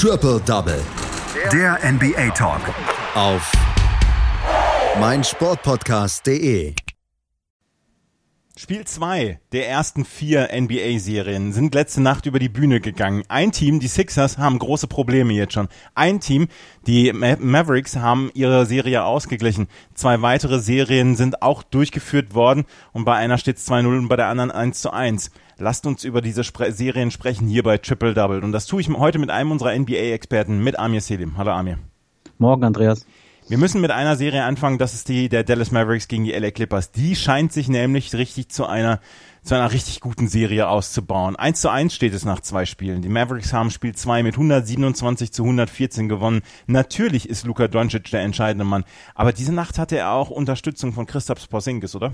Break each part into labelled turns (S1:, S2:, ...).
S1: Triple Double.
S2: Der NBA Talk.
S1: Auf meinsportpodcast.de.
S3: Spiel 2 der ersten vier NBA-Serien sind letzte Nacht über die Bühne gegangen. Ein Team, die Sixers, haben große Probleme jetzt schon. Ein Team, die Ma Mavericks, haben ihre Serie ausgeglichen. Zwei weitere Serien sind auch durchgeführt worden und bei einer steht es 2-0 und bei der anderen 1-1. Lasst uns über diese Spre Serien sprechen hier bei Triple Double. Und das tue ich heute mit einem unserer NBA-Experten, mit Amir Selim. Hallo Amir.
S4: Morgen, Andreas.
S3: Wir müssen mit einer Serie anfangen, das ist die der Dallas Mavericks gegen die LA Clippers. Die scheint sich nämlich richtig zu einer zu einer richtig guten Serie auszubauen. 1 zu 1 steht es nach zwei Spielen. Die Mavericks haben Spiel 2 mit 127 zu 114 gewonnen. Natürlich ist Luka Doncic der entscheidende Mann, aber diese Nacht hatte er auch Unterstützung von Christoph Porzingis, oder?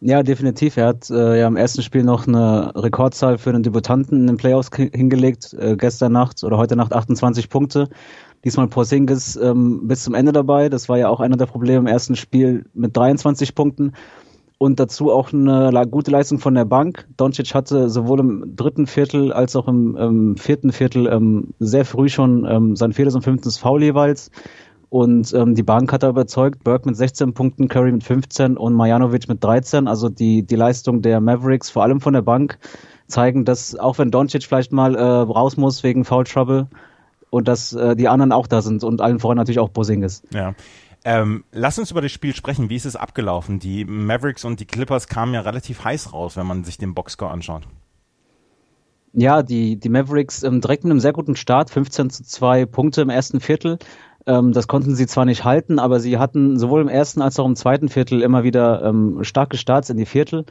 S4: Ja, definitiv. Er hat äh, ja im ersten Spiel noch eine Rekordzahl für den Debütanten in den Playoffs hingelegt. Äh, gestern Nacht oder heute Nacht 28 Punkte. Diesmal Porzingis ähm, bis zum Ende dabei. Das war ja auch einer der Probleme im ersten Spiel mit 23 Punkten. Und dazu auch eine gute Leistung von der Bank. Doncic hatte sowohl im dritten Viertel als auch im, im vierten Viertel ähm, sehr früh schon ähm, sein viertes und fünftes Foul jeweils. Und ähm, die Bank hat er überzeugt. Burke mit 16 Punkten, Curry mit 15 und Marjanovic mit 13. Also die, die Leistung der Mavericks, vor allem von der Bank, zeigen, dass auch wenn Doncic vielleicht mal äh, raus muss wegen Foul Trouble, und dass äh, die anderen auch da sind und allen voran natürlich auch Bosingis.
S3: Ja. Ähm, lass uns über das Spiel sprechen. Wie ist es abgelaufen? Die Mavericks und die Clippers kamen ja relativ heiß raus, wenn man sich den Boxscore anschaut.
S4: Ja, die, die Mavericks ähm, direkt mit einem sehr guten Start, 15 zu 2 Punkte im ersten Viertel. Ähm, das konnten sie zwar nicht halten, aber sie hatten sowohl im ersten als auch im zweiten Viertel immer wieder ähm, starke Starts in die Viertel.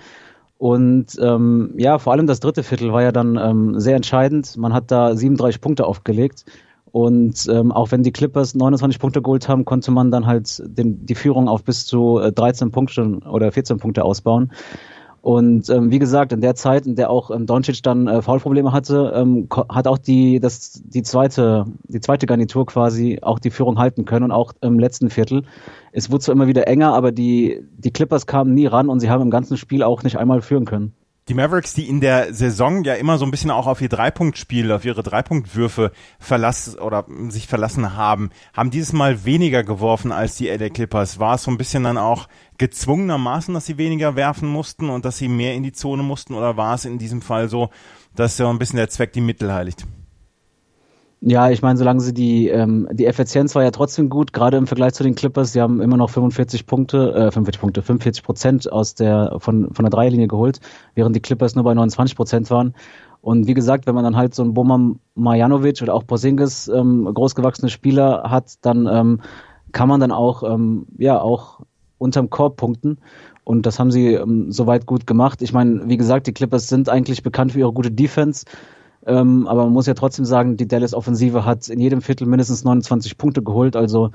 S4: Und ähm, ja, vor allem das dritte Viertel war ja dann ähm, sehr entscheidend. Man hat da 37 Punkte aufgelegt. Und ähm, auch wenn die Clippers 29 Punkte geholt haben, konnte man dann halt den, die Führung auf bis zu äh, 13 Punkte oder 14 Punkte ausbauen. Und ähm, wie gesagt, in der Zeit, in der auch ähm, Doncic dann äh, Foulprobleme hatte, ähm, hat auch die das die zweite die zweite Garnitur quasi auch die Führung halten können und auch im letzten Viertel. Es wurde zwar immer wieder enger, aber die die Clippers kamen nie ran und sie haben im ganzen Spiel auch nicht einmal führen können.
S3: Die Mavericks, die in der Saison ja immer so ein bisschen auch auf ihr Dreipunktspiel, auf ihre Dreipunktwürfe verlassen oder sich verlassen haben, haben dieses Mal weniger geworfen als die LA Clippers. War es so ein bisschen dann auch gezwungenermaßen, dass sie weniger werfen mussten und dass sie mehr in die Zone mussten oder war es in diesem Fall so, dass so ein bisschen der Zweck die Mittel heiligt?
S4: Ja, ich meine, solange sie die, ähm, die Effizienz war ja trotzdem gut, gerade im Vergleich zu den Clippers. Sie haben immer noch 45 Punkte, äh, 45 Punkte, 45 Prozent aus der, von, von der Dreierlinie geholt, während die Clippers nur bei 29 Prozent waren. Und wie gesagt, wenn man dann halt so einen Boman Marjanovic oder auch Porzingis, ähm, großgewachsene Spieler hat, dann ähm, kann man dann auch, ähm, ja, auch unterm Korb punkten. Und das haben sie ähm, soweit gut gemacht. Ich meine, wie gesagt, die Clippers sind eigentlich bekannt für ihre gute Defense. Ähm, aber man muss ja trotzdem sagen, die Dallas-Offensive hat in jedem Viertel mindestens 29 Punkte geholt. Also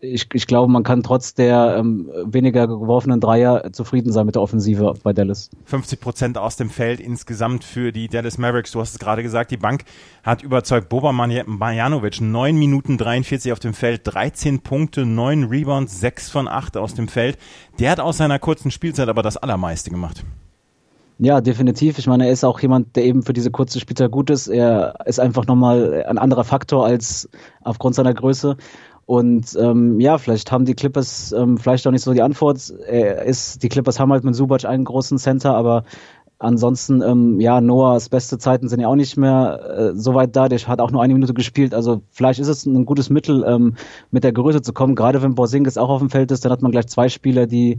S4: ich, ich glaube, man kann trotz der ähm, weniger geworfenen Dreier zufrieden sein mit der Offensive bei Dallas.
S3: 50 Prozent aus dem Feld insgesamt für die Dallas Mavericks. Du hast es gerade gesagt, die Bank hat überzeugt. Boba Marjanovic, 9 Minuten 43 auf dem Feld, 13 Punkte, 9 Rebounds, 6 von 8 aus dem Feld. Der hat aus seiner kurzen Spielzeit aber das Allermeiste gemacht.
S4: Ja, definitiv. Ich meine, er ist auch jemand, der eben für diese kurze Spielzeit gut ist. Er ist einfach nochmal ein anderer Faktor als aufgrund seiner Größe. Und ähm, ja, vielleicht haben die Clippers ähm, vielleicht auch nicht so die Antwort. Er ist, die Clippers haben halt mit Subac einen großen Center, aber ansonsten, ähm, ja, Noahs beste Zeiten sind ja auch nicht mehr äh, so weit da. Der hat auch nur eine Minute gespielt. Also vielleicht ist es ein gutes Mittel, ähm, mit der Größe zu kommen. Gerade wenn Borzingis auch auf dem Feld ist, dann hat man gleich zwei Spieler, die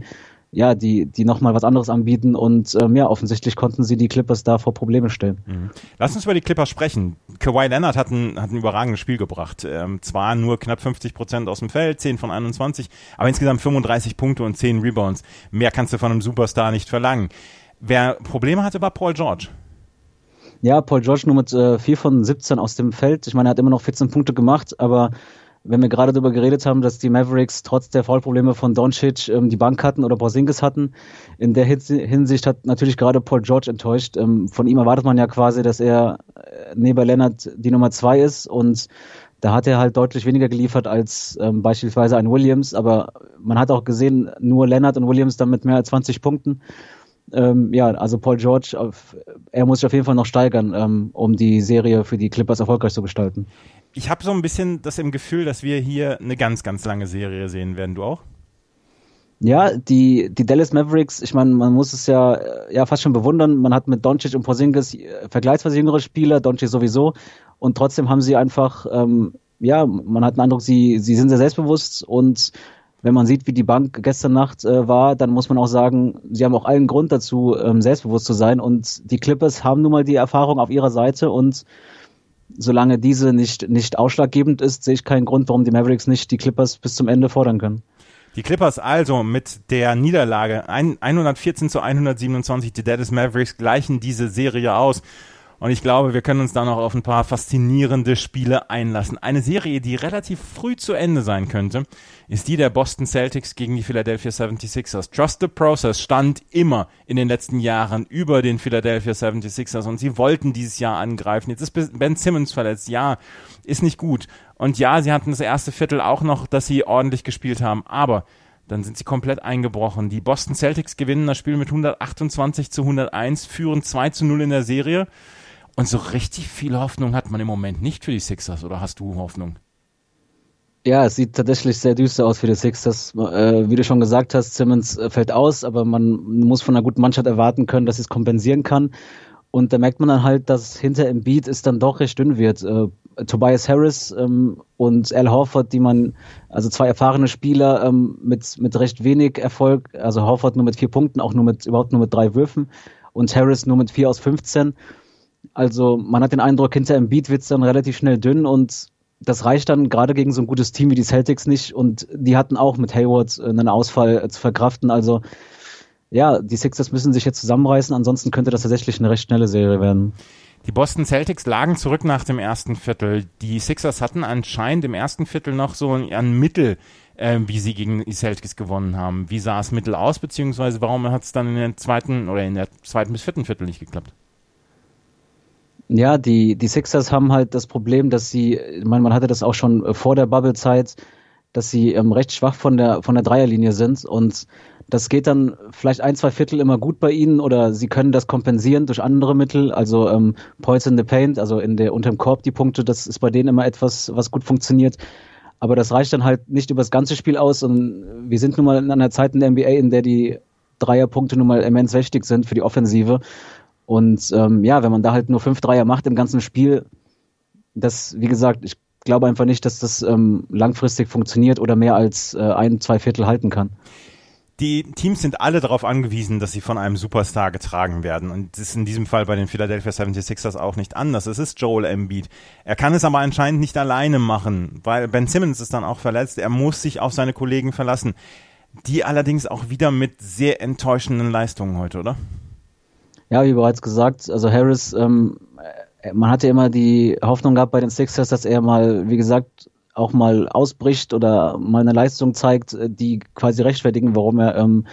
S4: ja, die, die nochmal was anderes anbieten und ähm, ja, offensichtlich konnten sie die Clippers da vor Probleme stellen.
S3: Mhm. Lass uns über die Clippers sprechen. Kawhi Leonard hat ein, hat ein überragendes Spiel gebracht. Ähm, zwar nur knapp 50 Prozent aus dem Feld, 10 von 21, aber insgesamt 35 Punkte und 10 Rebounds. Mehr kannst du von einem Superstar nicht verlangen. Wer Probleme hatte, war Paul George.
S4: Ja, Paul George nur mit äh, 4 von 17 aus dem Feld. Ich meine, er hat immer noch 14 Punkte gemacht, aber wenn wir gerade darüber geredet haben, dass die Mavericks trotz der Foulprobleme von Doncic ähm, die Bank hatten oder Porzingis hatten, in der Hinsicht hat natürlich gerade Paul George enttäuscht. Ähm, von ihm erwartet man ja quasi, dass er äh, neben Leonard die Nummer zwei ist und da hat er halt deutlich weniger geliefert als ähm, beispielsweise ein Williams, aber man hat auch gesehen, nur Leonard und Williams dann mit mehr als 20 Punkten. ähm, ja, also Paul George, auf, er muss sich auf jeden Fall noch steigern, ähm, um die Serie für die Clippers erfolgreich zu gestalten.
S3: Ich habe so ein bisschen das im Gefühl, dass wir hier eine ganz, ganz lange Serie sehen werden. Du auch?
S4: Ja, die, die Dallas Mavericks, ich meine, man muss es ja, ja fast schon bewundern. Man hat mit Doncic und Porzingis äh, vergleichsweise jüngere Spieler, Doncic sowieso. Und trotzdem haben sie einfach, ähm, ja, man hat den Eindruck, sie, sie sind sehr selbstbewusst. Und wenn man sieht, wie die Bank gestern Nacht äh, war, dann muss man auch sagen, sie haben auch allen Grund dazu, ähm, selbstbewusst zu sein. Und die Clippers haben nun mal die Erfahrung auf ihrer Seite. Und solange diese nicht, nicht ausschlaggebend ist, sehe ich keinen Grund, warum die Mavericks nicht die Clippers bis zum Ende fordern können.
S3: Die Clippers also mit der Niederlage 114 zu 127, die Dallas Mavericks gleichen diese Serie aus. Und ich glaube, wir können uns da noch auf ein paar faszinierende Spiele einlassen. Eine Serie, die relativ früh zu Ende sein könnte, ist die der Boston Celtics gegen die Philadelphia 76ers. Trust the Process stand immer in den letzten Jahren über den Philadelphia 76ers und sie wollten dieses Jahr angreifen. Jetzt ist Ben Simmons verletzt. Ja, ist nicht gut. Und ja, sie hatten das erste Viertel auch noch, dass sie ordentlich gespielt haben. Aber dann sind sie komplett eingebrochen. Die Boston Celtics gewinnen das Spiel mit 128 zu 101, führen 2 zu 0 in der Serie. Und so richtig viel Hoffnung hat man im Moment nicht für die Sixers, oder hast du Hoffnung?
S4: Ja, es sieht tatsächlich sehr düster aus für die Sixers. Äh, wie du schon gesagt hast, Simmons äh, fällt aus, aber man muss von einer guten Mannschaft erwarten können, dass sie es kompensieren kann. Und da merkt man dann halt, dass hinter Beat es dann doch recht dünn wird. Äh, Tobias Harris ähm, und Al Horford, die man, also zwei erfahrene Spieler ähm, mit, mit recht wenig Erfolg, also Horford nur mit vier Punkten, auch nur mit, überhaupt nur mit drei Würfen und Harris nur mit vier aus 15. Also man hat den Eindruck, hinter Beat wird es dann relativ schnell dünn und das reicht dann gerade gegen so ein gutes Team wie die Celtics nicht und die hatten auch mit Hayward äh, einen Ausfall äh, zu verkraften. Also ja, die Sixers müssen sich jetzt zusammenreißen, ansonsten könnte das tatsächlich eine recht schnelle Serie werden.
S3: Die Boston Celtics lagen zurück nach dem ersten Viertel. Die Sixers hatten anscheinend im ersten Viertel noch so ein Mittel, äh, wie sie gegen die Celtics gewonnen haben. Wie sah es Mittel aus, beziehungsweise warum hat es dann in der zweiten oder in der zweiten bis vierten Viertel nicht geklappt?
S4: Ja, die, die Sixers haben halt das Problem, dass sie, ich meine, man hatte das auch schon äh, vor der Bubble-Zeit, dass sie ähm, recht schwach von der, von der Dreierlinie sind und das geht dann vielleicht ein, zwei Viertel immer gut bei ihnen oder sie können das kompensieren durch andere Mittel, also ähm, Points in the Paint, also in der unterm Korb die Punkte, das ist bei denen immer etwas, was gut funktioniert. Aber das reicht dann halt nicht über das ganze Spiel aus und wir sind nun mal in einer Zeit in der NBA, in der die Dreierpunkte nun mal immens wichtig sind für die Offensive. Und ähm, ja, wenn man da halt nur fünf Dreier macht im ganzen Spiel, das, wie gesagt, ich glaube einfach nicht, dass das ähm, langfristig funktioniert oder mehr als äh, ein, zwei Viertel halten kann.
S3: Die Teams sind alle darauf angewiesen, dass sie von einem Superstar getragen werden. Und das ist in diesem Fall bei den Philadelphia 76ers auch nicht anders. Es ist Joel Embiid. Er kann es aber anscheinend nicht alleine machen, weil Ben Simmons ist dann auch verletzt. Er muss sich auf seine Kollegen verlassen. Die allerdings auch wieder mit sehr enttäuschenden Leistungen heute, oder?
S4: Ja, wie bereits gesagt, also Harris, ähm, äh, man hatte immer die Hoffnung gehabt bei den Sixers, dass er mal, wie gesagt, auch mal ausbricht oder mal eine Leistung zeigt, äh, die quasi rechtfertigen, warum er ähm,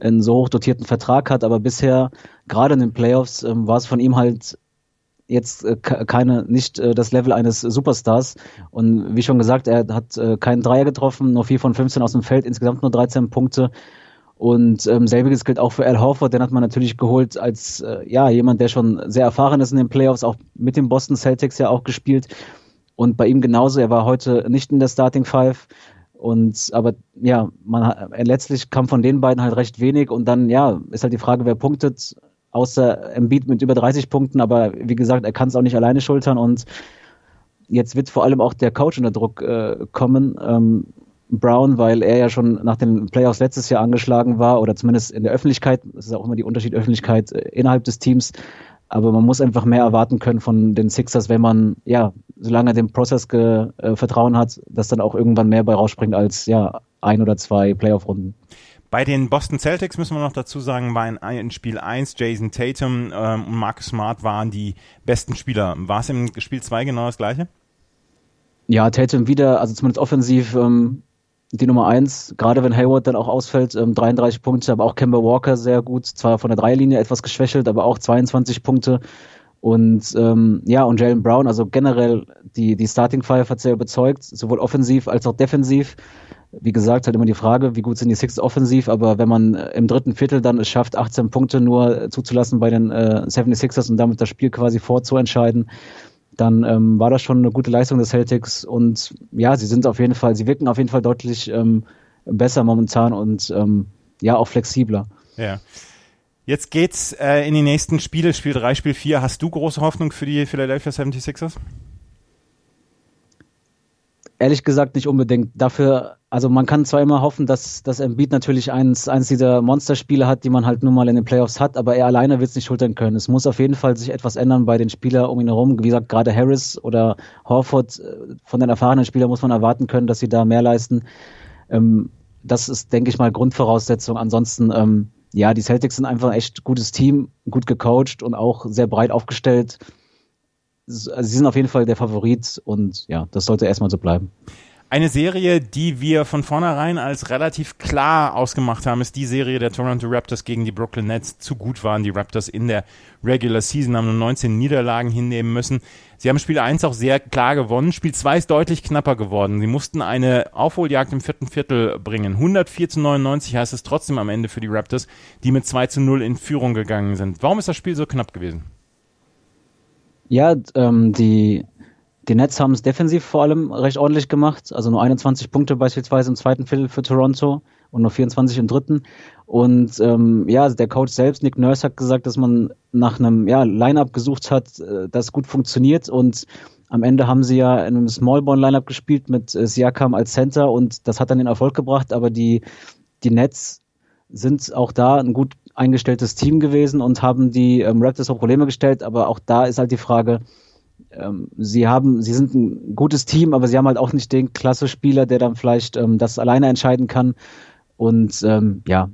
S4: einen so hoch dotierten Vertrag hat. Aber bisher, gerade in den Playoffs, ähm, war es von ihm halt jetzt äh, keine, nicht äh, das Level eines Superstars. Und wie schon gesagt, er hat äh, keinen Dreier getroffen, nur 4 von 15 aus dem Feld, insgesamt nur 13 Punkte. Und ähm, selbiges gilt auch für Al Horford, den hat man natürlich geholt als äh, ja jemand, der schon sehr erfahren ist in den Playoffs, auch mit den Boston Celtics ja auch gespielt. Und bei ihm genauso, er war heute nicht in der Starting Five. Und aber ja, man äh, letztlich kam von den beiden halt recht wenig und dann ja ist halt die Frage, wer punktet, außer Embiid mit über 30 Punkten, aber wie gesagt, er kann es auch nicht alleine schultern und jetzt wird vor allem auch der Coach unter Druck äh, kommen. Ähm, Brown, weil er ja schon nach den Playoffs letztes Jahr angeschlagen war oder zumindest in der Öffentlichkeit. Das ist auch immer die Unterschied Öffentlichkeit äh, innerhalb des Teams. Aber man muss einfach mehr erwarten können von den Sixers, wenn man, ja, solange dem Prozess äh, Vertrauen hat, dass dann auch irgendwann mehr bei rausspringt als, ja, ein oder zwei Playoff-Runden.
S3: Bei den Boston Celtics müssen wir noch dazu sagen, war in, in Spiel 1 Jason Tatum ähm, und Marcus Smart waren die besten Spieler. War es im Spiel 2 genau das gleiche?
S4: Ja, Tatum wieder, also zumindest offensiv, ähm, die Nummer eins, gerade wenn Hayward dann auch ausfällt, ähm, 33 Punkte, aber auch Kemba Walker sehr gut, zwar von der Dreilinie etwas geschwächelt, aber auch 22 Punkte. Und ähm, ja, und Jalen Brown, also generell die, die Starting Five hat sehr überzeugt, sowohl offensiv als auch defensiv. wie gesagt, halt immer die Frage, wie gut sind die Six offensiv, aber wenn man im dritten Viertel dann es schafft, 18 Punkte nur zuzulassen bei den äh, 76ers und damit das Spiel quasi vorzuentscheiden, dann ähm, war das schon eine gute Leistung des Celtics und ja, sie sind auf jeden Fall, sie wirken auf jeden Fall deutlich ähm, besser momentan und ähm, ja, auch flexibler.
S3: Ja. Jetzt geht's äh, in die nächsten Spiele, Spiel 3, Spiel 4. Hast du große Hoffnung für die Philadelphia 76ers?
S4: Ehrlich gesagt nicht unbedingt. Dafür, also man kann zwar immer hoffen, dass, dass Embiid natürlich eins, eins dieser Monsterspiele hat, die man halt nun mal in den Playoffs hat, aber er alleine wird es nicht schultern können. Es muss auf jeden Fall sich etwas ändern bei den Spielern um ihn herum. Wie gesagt, gerade Harris oder Horford, äh, von den erfahrenen Spielern muss man erwarten können, dass sie da mehr leisten. Ähm, das ist, denke ich mal, Grundvoraussetzung. Ansonsten, ähm, ja, die Celtics sind einfach ein echt gutes Team, gut gecoacht und auch sehr breit aufgestellt also sie sind auf jeden Fall der Favorit und ja, das sollte erstmal so bleiben.
S3: Eine Serie, die wir von vornherein als relativ klar ausgemacht haben, ist die Serie der Toronto Raptors gegen die Brooklyn Nets. Zu gut waren die Raptors in der Regular Season, haben nur 19 Niederlagen hinnehmen müssen. Sie haben Spiel 1 auch sehr klar gewonnen. Spiel 2 ist deutlich knapper geworden. Sie mussten eine Aufholjagd im vierten Viertel bringen. 104 zu 99 heißt es trotzdem am Ende für die Raptors, die mit 2 zu 0 in Führung gegangen sind. Warum ist das Spiel so knapp gewesen?
S4: Ja, ähm, die, die Nets haben es defensiv vor allem recht ordentlich gemacht. Also nur 21 Punkte beispielsweise im zweiten Viertel für Toronto und nur 24 im dritten. Und ähm, ja, der Coach selbst, Nick Nurse, hat gesagt, dass man nach einem ja, Line-Up gesucht hat, äh, das gut funktioniert. Und am Ende haben sie ja in einem Small-Ball-Line-Up gespielt mit äh, Siakam als Center und das hat dann den Erfolg gebracht. Aber die, die Nets sind auch da ein gut eingestelltes Team gewesen und haben die ähm, Raptors vor Probleme gestellt, aber auch da ist halt die Frage, ähm, sie haben, sie sind ein gutes Team, aber sie haben halt auch nicht den Klasse-Spieler, der dann vielleicht ähm, das alleine entscheiden kann. Und ähm, ja,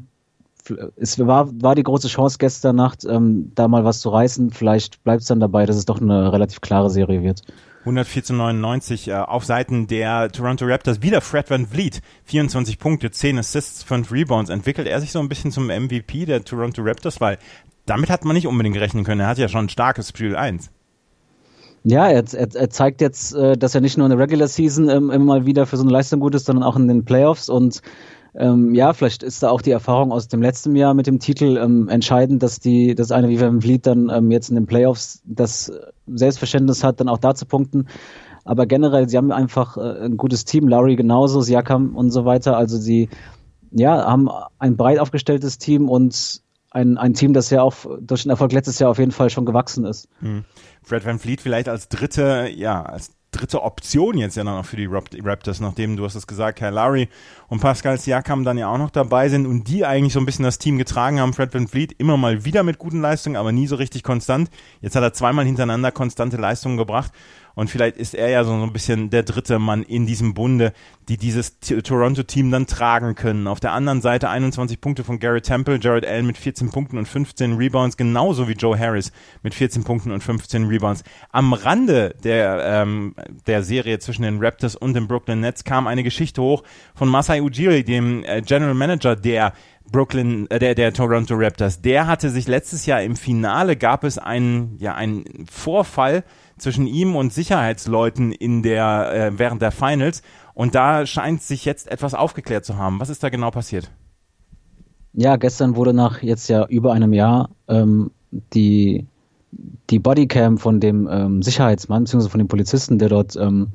S4: es war, war die große Chance gestern Nacht, ähm, da mal was zu reißen. Vielleicht bleibt es dann dabei, dass es doch eine relativ klare Serie wird.
S3: 104 zu 99 äh, auf Seiten der Toronto Raptors. Wieder Fred Van Vliet, 24 Punkte, 10 Assists, 5 Rebounds. Entwickelt er sich so ein bisschen zum MVP der Toronto Raptors, weil damit hat man nicht unbedingt rechnen können. Er hat ja schon ein starkes Spiel 1.
S4: Ja, er, er, er zeigt jetzt, äh, dass er nicht nur in der Regular Season ähm, immer mal wieder für so eine Leistung gut ist, sondern auch in den Playoffs und ähm, ja, vielleicht ist da auch die Erfahrung aus dem letzten Jahr mit dem Titel ähm, entscheidend, dass die, dass eine wie Van Vliet dann ähm, jetzt in den Playoffs das Selbstverständnis hat, dann auch da zu punkten. Aber generell, sie haben einfach äh, ein gutes Team, Laurie genauso, Siakam und so weiter. Also sie, ja, haben ein breit aufgestelltes Team und ein, ein Team, das ja auch durch den Erfolg letztes Jahr auf jeden Fall schon gewachsen ist. Hm.
S3: Fred Van Vliet vielleicht als dritte, ja, als dritte Option jetzt ja auch für die Raptors, nachdem du hast es gesagt, Kyle Lowry und Pascal Siakam dann ja auch noch dabei sind und die eigentlich so ein bisschen das Team getragen haben. Fred Van Vliet immer mal wieder mit guten Leistungen, aber nie so richtig konstant. Jetzt hat er zweimal hintereinander konstante Leistungen gebracht und vielleicht ist er ja so ein bisschen der dritte Mann in diesem Bunde, die dieses Toronto-Team dann tragen können. Auf der anderen Seite 21 Punkte von Garrett Temple, Jared Allen mit 14 Punkten und 15 Rebounds, genauso wie Joe Harris mit 14 Punkten und 15 Rebounds. Am Rande der, ähm, der Serie zwischen den Raptors und den Brooklyn Nets kam eine Geschichte hoch von Masai Ujiri, dem äh, General Manager der Brooklyn, äh, der, der Toronto Raptors. Der hatte sich letztes Jahr im Finale gab es einen, ja, einen Vorfall, zwischen ihm und Sicherheitsleuten in der, äh, während der Finals. Und da scheint sich jetzt etwas aufgeklärt zu haben. Was ist da genau passiert?
S4: Ja, gestern wurde nach jetzt ja über einem Jahr ähm, die, die Bodycam von dem ähm, Sicherheitsmann, beziehungsweise von dem Polizisten, der dort ähm,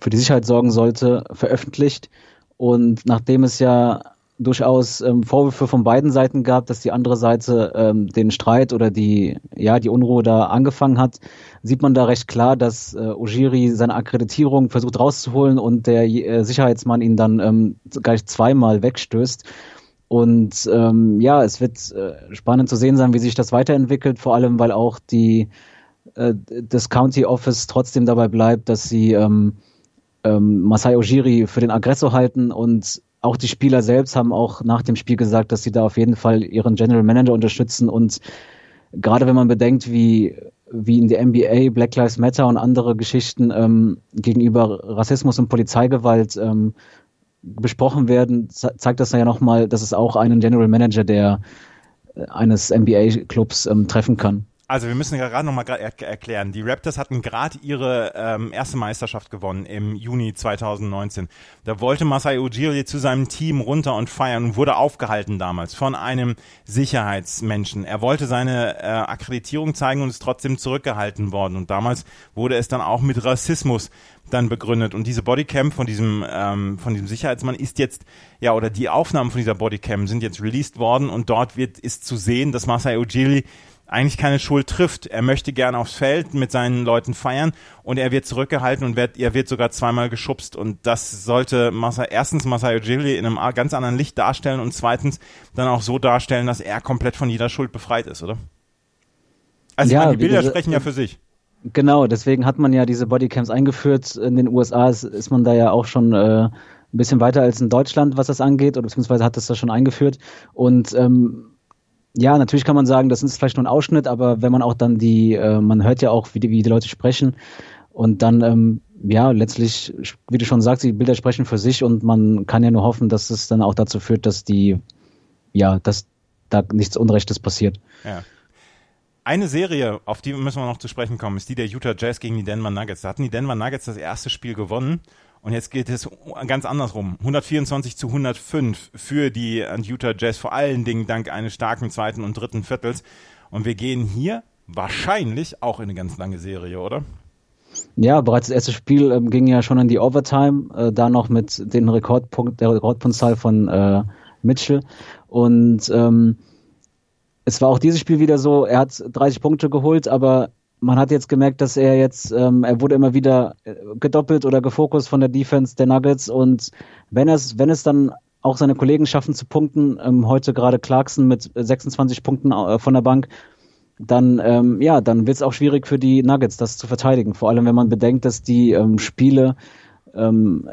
S4: für die Sicherheit sorgen sollte, veröffentlicht. Und nachdem es ja durchaus ähm, Vorwürfe von beiden Seiten gab, dass die andere Seite ähm, den Streit oder die, ja, die Unruhe da angefangen hat, sieht man da recht klar, dass äh, Ojiri seine Akkreditierung versucht rauszuholen und der äh, Sicherheitsmann ihn dann ähm, gleich zweimal wegstößt. Und ähm, ja, es wird äh, spannend zu sehen sein, wie sich das weiterentwickelt, vor allem weil auch die äh, das County Office trotzdem dabei bleibt, dass sie ähm, ähm, Masai Ojiri für den Aggressor halten und auch die Spieler selbst haben auch nach dem Spiel gesagt, dass sie da auf jeden Fall ihren General Manager unterstützen und gerade wenn man bedenkt, wie wie in der NBA Black Lives Matter und andere Geschichten ähm, gegenüber Rassismus und Polizeigewalt ähm, besprochen werden, zeigt das ja nochmal, dass es auch einen General Manager der äh, eines NBA-Clubs ähm, treffen kann.
S3: Also wir müssen gerade nochmal er erklären. Die Raptors hatten gerade ihre ähm, erste Meisterschaft gewonnen im Juni 2019. Da wollte Masai Ujiri zu seinem Team runter und feiern und wurde aufgehalten damals von einem Sicherheitsmenschen. Er wollte seine äh, Akkreditierung zeigen und ist trotzdem zurückgehalten worden. Und damals wurde es dann auch mit Rassismus dann begründet. Und diese Bodycam von diesem, ähm, von diesem Sicherheitsmann ist jetzt, ja, oder die Aufnahmen von dieser Bodycam sind jetzt released worden und dort wird, ist zu sehen, dass Masai Ujiri eigentlich keine Schuld trifft. Er möchte gerne aufs Feld mit seinen Leuten feiern und er wird zurückgehalten und wird, er wird sogar zweimal geschubst. Und das sollte Masa, erstens Masai Ujiri in einem ganz anderen Licht darstellen und zweitens dann auch so darstellen, dass er komplett von jeder Schuld befreit ist, oder? Also ja, meine, die Bilder diese, sprechen ja für sich.
S4: Genau, deswegen hat man ja diese Bodycams eingeführt. In den USA ist, ist man da ja auch schon äh, ein bisschen weiter als in Deutschland, was das angeht, oder beziehungsweise hat das da schon eingeführt. Und ähm, ja, natürlich kann man sagen, das ist vielleicht nur ein Ausschnitt, aber wenn man auch dann die, äh, man hört ja auch, wie die, wie die Leute sprechen und dann, ähm, ja, letztlich, wie du schon sagst, die Bilder sprechen für sich und man kann ja nur hoffen, dass es dann auch dazu führt, dass die, ja, dass da nichts Unrechtes passiert.
S3: Ja. Eine Serie, auf die müssen wir noch zu sprechen kommen, ist die der Utah Jazz gegen die Denver Nuggets. Da hatten die Denver Nuggets das erste Spiel gewonnen und jetzt geht es ganz andersrum. 124 zu 105 für die Utah Jazz, vor allen Dingen dank eines starken zweiten und dritten Viertels. Und wir gehen hier wahrscheinlich auch in eine ganz lange Serie, oder?
S4: Ja, bereits das erste Spiel ähm, ging ja schon in die Overtime, äh, da noch mit den Rekordpunkt, der Rekordpunktzahl von äh, Mitchell. Und ähm, es war auch dieses Spiel wieder so, er hat 30 Punkte geholt, aber man hat jetzt gemerkt, dass er jetzt, ähm, er wurde immer wieder äh, gedoppelt oder gefokust von der Defense der Nuggets und wenn es, wenn es dann auch seine Kollegen schaffen zu punkten, ähm, heute gerade Clarkson mit 26 Punkten äh, von der Bank, dann ähm, ja, dann wird es auch schwierig für die Nuggets, das zu verteidigen. Vor allem, wenn man bedenkt, dass die ähm, Spiele ähm,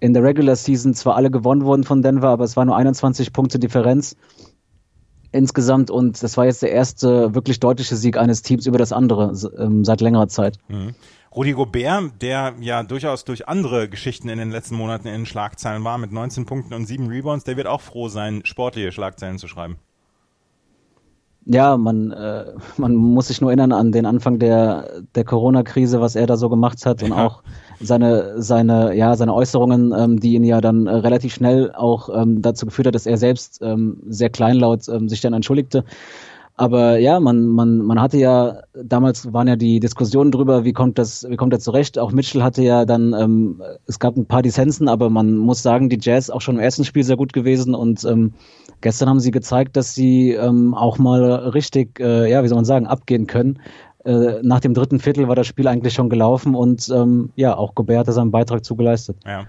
S4: in der Regular Season zwar alle gewonnen wurden von Denver, aber es war nur 21 Punkte Differenz insgesamt und das war jetzt der erste wirklich deutliche Sieg eines Teams über das andere ähm, seit längerer Zeit.
S3: Mhm. Rudi Gobert, der ja durchaus durch andere Geschichten in den letzten Monaten in den Schlagzeilen war, mit 19 Punkten und 7 Rebounds, der wird auch froh sein, sportliche Schlagzeilen zu schreiben.
S4: Ja, man, äh, man muss sich nur erinnern an den Anfang der, der Corona-Krise, was er da so gemacht hat ja. und auch seine, seine, ja, seine Äußerungen, ähm, die ihn ja dann äh, relativ schnell auch ähm, dazu geführt hat, dass er selbst ähm, sehr kleinlaut ähm, sich dann entschuldigte. Aber ja, man, man, man hatte ja, damals waren ja die Diskussionen drüber, wie kommt das, wie kommt er zurecht. Auch Mitchell hatte ja dann, ähm, es gab ein paar Dissensen, aber man muss sagen, die Jazz auch schon im ersten Spiel sehr gut gewesen und ähm, gestern haben sie gezeigt, dass sie ähm, auch mal richtig, äh, ja, wie soll man sagen, abgehen können. Äh, nach dem dritten Viertel war das Spiel eigentlich schon gelaufen und ähm, ja, auch Gobert hat seinen Beitrag zugeleistet.
S3: Ja.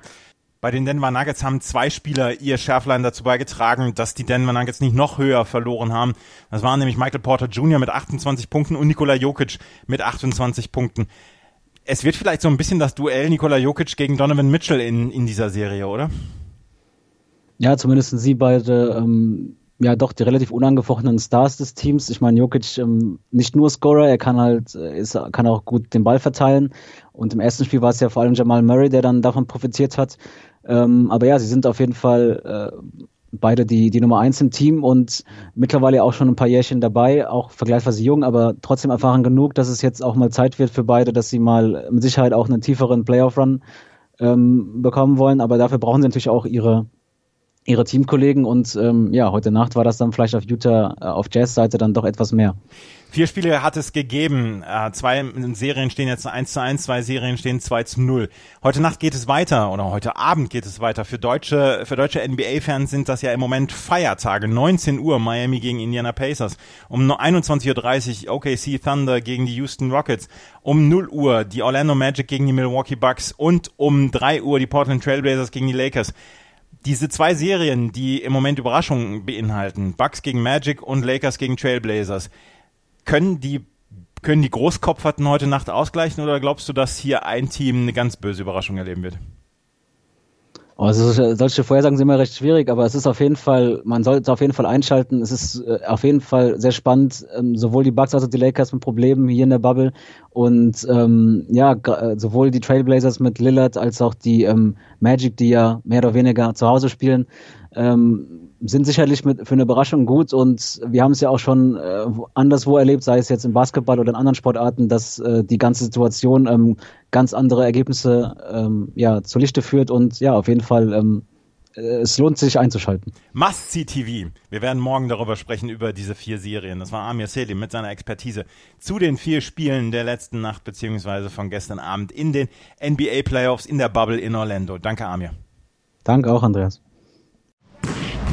S3: Bei den Denver Nuggets haben zwei Spieler ihr Schärflein dazu beigetragen, dass die Denver Nuggets nicht noch höher verloren haben. Das waren nämlich Michael Porter Jr. mit 28 Punkten und Nikola Jokic mit 28 Punkten. Es wird vielleicht so ein bisschen das Duell Nikola Jokic gegen Donovan Mitchell in, in dieser Serie, oder?
S4: Ja, zumindest sie beide ähm, ja doch die relativ unangefochtenen Stars des Teams. Ich meine, Jokic ähm, nicht nur Scorer, er kann halt, äh, ist, kann auch gut den Ball verteilen. Und im ersten Spiel war es ja vor allem Jamal Murray, der dann davon profitiert hat. Ähm, aber ja, sie sind auf jeden Fall äh, beide die, die Nummer eins im Team und mittlerweile auch schon ein paar Jährchen dabei, auch vergleichsweise jung, aber trotzdem erfahren genug, dass es jetzt auch mal Zeit wird für beide, dass sie mal mit Sicherheit auch einen tieferen Playoff-Run ähm, bekommen wollen. Aber dafür brauchen sie natürlich auch ihre ihre Teamkollegen und ähm, ja, heute Nacht war das dann vielleicht auf Utah, äh, auf Jazz-Seite dann doch etwas mehr.
S3: Vier Spiele hat es gegeben. Äh, zwei Serien stehen jetzt 1 zu 1, zwei Serien stehen 2 zu 0. Heute Nacht geht es weiter oder heute Abend geht es weiter. Für deutsche, für deutsche NBA-Fans sind das ja im Moment Feiertage. 19 Uhr Miami gegen Indiana Pacers. Um 21.30 Uhr OKC Thunder gegen die Houston Rockets. Um 0 Uhr die Orlando Magic gegen die Milwaukee Bucks und um 3 Uhr die Portland Trailblazers gegen die Lakers diese zwei Serien, die im Moment Überraschungen beinhalten, Bucks gegen Magic und Lakers gegen Trailblazers, können die können die Großkopferten heute Nacht ausgleichen oder glaubst du, dass hier ein Team eine ganz böse Überraschung erleben wird?
S4: Also solche Vorhersagen sind immer recht schwierig, aber es ist auf jeden Fall, man sollte auf jeden Fall einschalten. Es ist äh, auf jeden Fall sehr spannend, ähm, sowohl die Bucks als auch die Lakers mit Problemen hier in der Bubble und ähm, ja, äh, sowohl die Trailblazers mit Lillard als auch die ähm, Magic, die ja mehr oder weniger zu Hause spielen. Ähm, sind sicherlich mit, für eine Überraschung gut und wir haben es ja auch schon äh, anderswo erlebt, sei es jetzt im Basketball oder in anderen Sportarten, dass äh, die ganze Situation ähm, ganz andere Ergebnisse ähm, ja, zu Lichte führt und ja, auf jeden Fall ähm, äh, es lohnt sich einzuschalten.
S3: Must See TV. Wir werden morgen darüber sprechen, über diese vier Serien. Das war Amir Selim mit seiner Expertise zu den vier Spielen der letzten Nacht beziehungsweise von gestern Abend in den NBA Playoffs in der Bubble in Orlando. Danke, Amir.
S4: Danke auch, Andreas.